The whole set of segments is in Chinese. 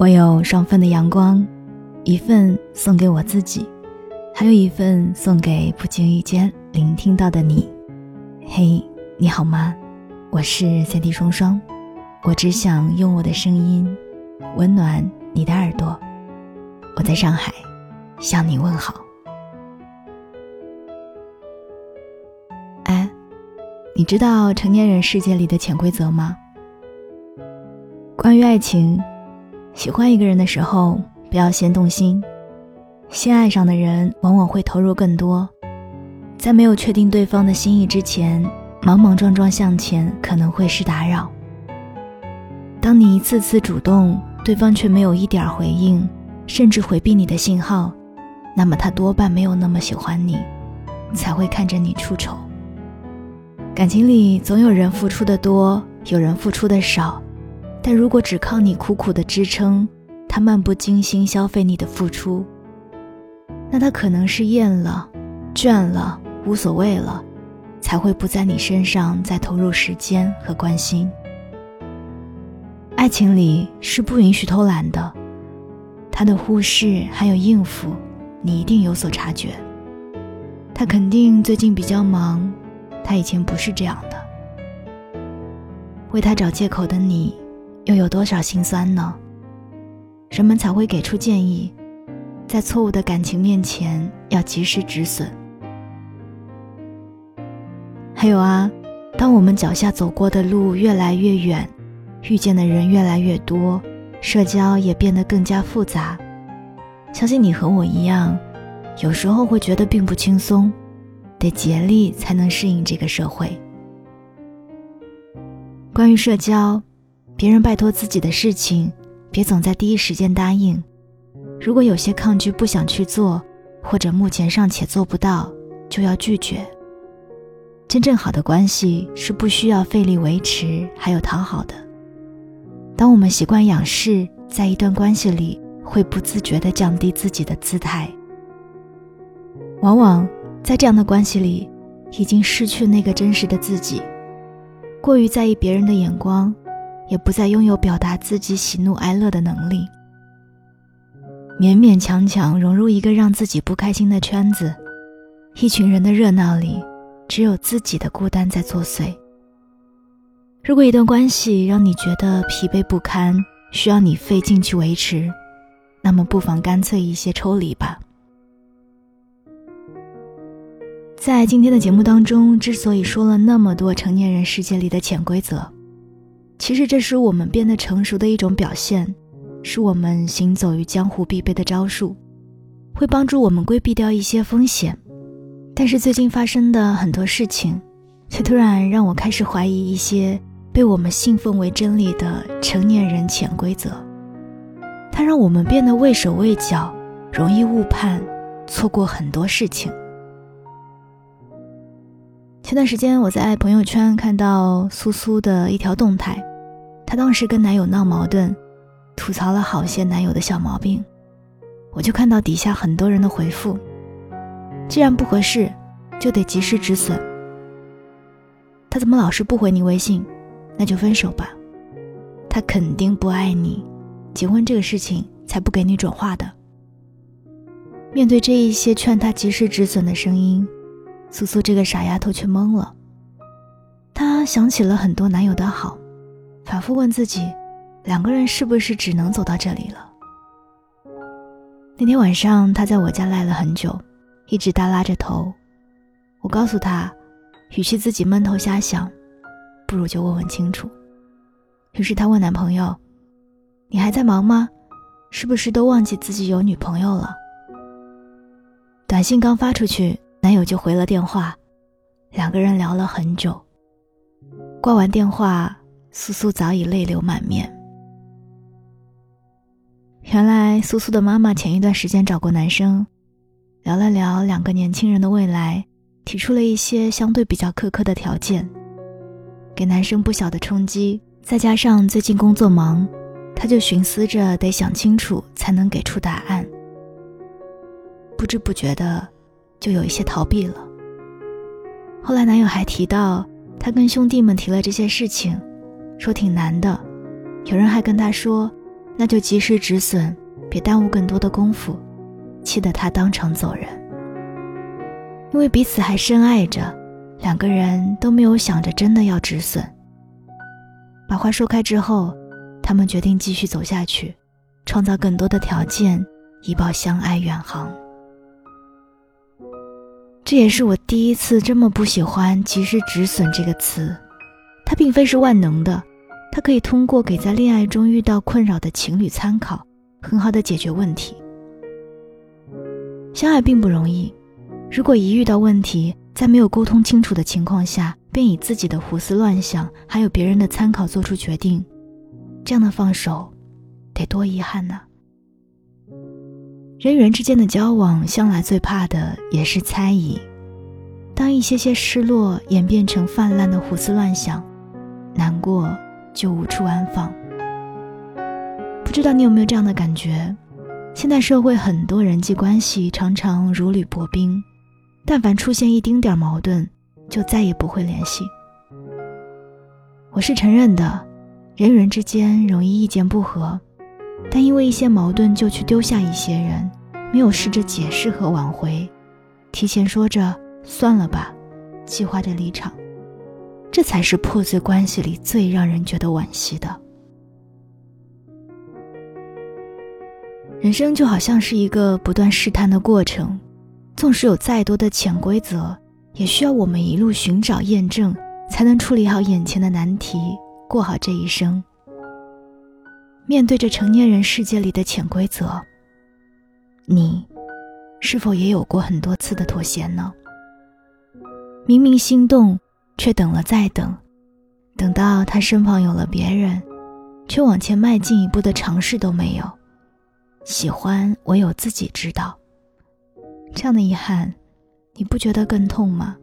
我有双份的阳光，一份送给我自己，还有一份送给不经意间聆听到的你。嘿，你好吗？我是三 D 双双，我只想用我的声音温暖你的耳朵。我在上海向你问好。哎，你知道成年人世界里的潜规则吗？关于爱情，喜欢一个人的时候不要先动心，先爱上的人往往会投入更多，在没有确定对方的心意之前，莽莽撞撞向前可能会是打扰。当你一次次主动，对方却没有一点回应，甚至回避你的信号，那么他多半没有那么喜欢你，才会看着你出丑。感情里总有人付出的多，有人付出的少。但如果只靠你苦苦的支撑，他漫不经心消费你的付出，那他可能是厌了、倦了、无所谓了，才会不在你身上再投入时间和关心。爱情里是不允许偷懒的，他的忽视还有应付，你一定有所察觉。他肯定最近比较忙，他以前不是这样的。为他找借口的你。又有多少心酸呢？人们才会给出建议，在错误的感情面前要及时止损。还有啊，当我们脚下走过的路越来越远，遇见的人越来越多，社交也变得更加复杂，相信你和我一样，有时候会觉得并不轻松，得竭力才能适应这个社会。关于社交。别人拜托自己的事情，别总在第一时间答应。如果有些抗拒不想去做，或者目前尚且做不到，就要拒绝。真正好的关系是不需要费力维持，还有讨好的。当我们习惯仰视，在一段关系里会不自觉地降低自己的姿态。往往在这样的关系里，已经失去那个真实的自己，过于在意别人的眼光。也不再拥有表达自己喜怒哀乐的能力，勉勉强强融入一个让自己不开心的圈子，一群人的热闹里，只有自己的孤单在作祟。如果一段关系让你觉得疲惫不堪，需要你费劲去维持，那么不妨干脆一些抽离吧。在今天的节目当中，之所以说了那么多成年人世界里的潜规则。其实这是我们变得成熟的一种表现，是我们行走于江湖必备的招数，会帮助我们规避掉一些风险。但是最近发生的很多事情，却突然让我开始怀疑一些被我们信奉为真理的成年人潜规则。它让我们变得畏手畏脚，容易误判，错过很多事情。前段时间我在朋友圈看到苏苏的一条动态。她当时跟男友闹矛盾，吐槽了好些男友的小毛病，我就看到底下很多人的回复：既然不合适，就得及时止损。他怎么老是不回你微信？那就分手吧。他肯定不爱你，结婚这个事情才不给你转化的。面对这一些劝他及时止损的声音，苏苏这个傻丫头却懵了。她想起了很多男友的好。反复问自己，两个人是不是只能走到这里了？那天晚上，他在我家赖了很久，一直耷拉着头。我告诉他，与其自己闷头瞎想，不如就问问清楚。于是他问男朋友：“你还在忙吗？是不是都忘记自己有女朋友了？”短信刚发出去，男友就回了电话，两个人聊了很久。挂完电话。苏苏早已泪流满面。原来苏苏的妈妈前一段时间找过男生，聊了聊两个年轻人的未来，提出了一些相对比较苛刻的条件，给男生不小的冲击。再加上最近工作忙，他就寻思着得想清楚才能给出答案。不知不觉的，就有一些逃避了。后来男友还提到，他跟兄弟们提了这些事情。说挺难的，有人还跟他说，那就及时止损，别耽误更多的功夫，气得他当场走人。因为彼此还深爱着，两个人都没有想着真的要止损。把话说开之后，他们决定继续走下去，创造更多的条件，以保相爱远航。这也是我第一次这么不喜欢“及时止损”这个词。它并非是万能的，他可以通过给在恋爱中遇到困扰的情侣参考，很好的解决问题。相爱并不容易，如果一遇到问题，在没有沟通清楚的情况下，便以自己的胡思乱想，还有别人的参考做出决定，这样的放手，得多遗憾呢。人与人之间的交往，向来最怕的也是猜疑。当一些些失落演变成泛滥的胡思乱想，难过就无处安放。不知道你有没有这样的感觉？现代社会很多人际关系常常如履薄冰，但凡出现一丁点矛盾，就再也不会联系。我是承认的，人与人之间容易意见不合。但因为一些矛盾就去丢下一些人，没有试着解释和挽回，提前说着算了吧，计划着离场，这才是破碎关系里最让人觉得惋惜的。人生就好像是一个不断试探的过程，纵使有再多的潜规则，也需要我们一路寻找验证，才能处理好眼前的难题，过好这一生。面对着成年人世界里的潜规则，你是否也有过很多次的妥协呢？明明心动，却等了再等，等到他身旁有了别人，却往前迈进一步的尝试都没有。喜欢唯有自己知道，这样的遗憾，你不觉得更痛吗？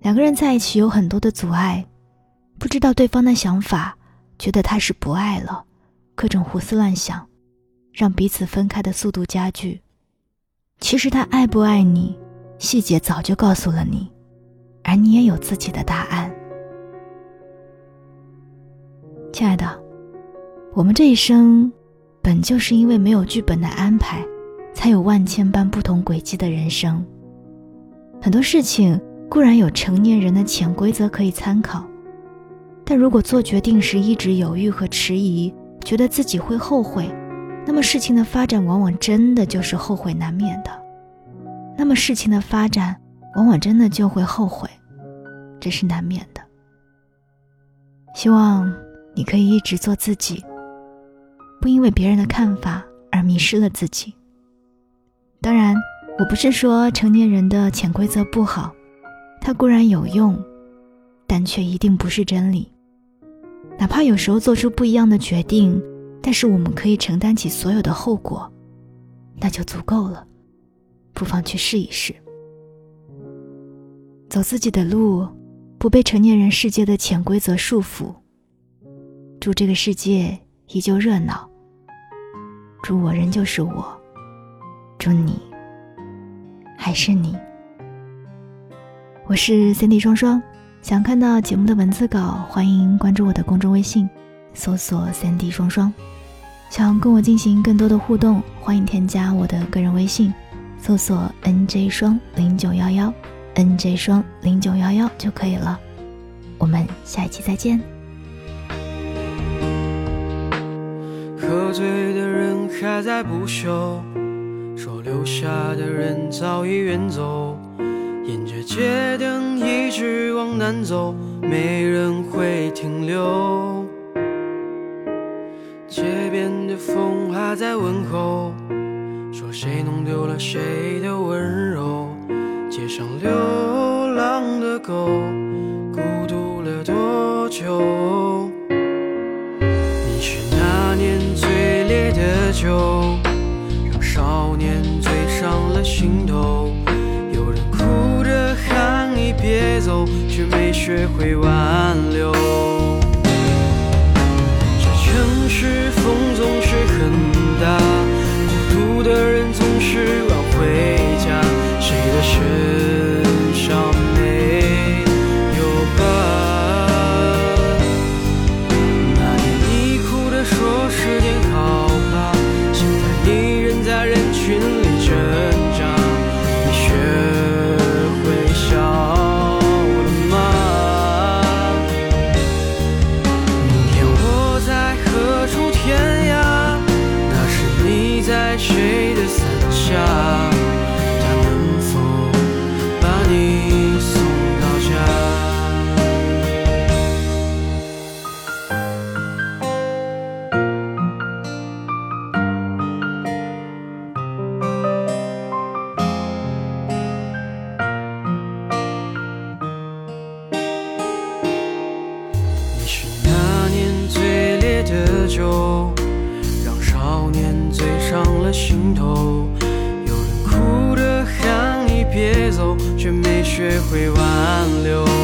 两个人在一起有很多的阻碍，不知道对方的想法。觉得他是不爱了，各种胡思乱想，让彼此分开的速度加剧。其实他爱不爱你，细节早就告诉了你，而你也有自己的答案。亲爱的，我们这一生，本就是因为没有剧本的安排，才有万千般不同轨迹的人生。很多事情固然有成年人的潜规则可以参考。但如果做决定时一直犹豫和迟疑，觉得自己会后悔，那么事情的发展往往真的就是后悔难免的。那么事情的发展往往真的就会后悔，这是难免的。希望你可以一直做自己，不因为别人的看法而迷失了自己。当然，我不是说成年人的潜规则不好，它固然有用，但却一定不是真理。哪怕有时候做出不一样的决定，但是我们可以承担起所有的后果，那就足够了。不妨去试一试，走自己的路，不被成年人世界的潜规则束缚。祝这个世界依旧热闹，祝我仍旧是我，祝你还是你。我是 Cindy 双双。想看到节目的文字稿，欢迎关注我的公众微信，搜索“三 D 双双”。想跟我进行更多的互动，欢迎添加我的个人微信，搜索 “nj 双零九幺幺 ”，“nj 双零九幺幺”就可以了。我们下一期再见。喝醉的人还在不休，说留下的人早已远走。沿着街灯一直往南走，没人会停留。街边的风还在问候，说谁弄丢了谁的温柔。街上流浪的狗，孤独了多久？你是那年最烈的酒，让少年醉上了心头。有人哭着喊你别走，却没学会挽的酒让少年醉上了心头。有人哭着喊你别走却没学会挽留。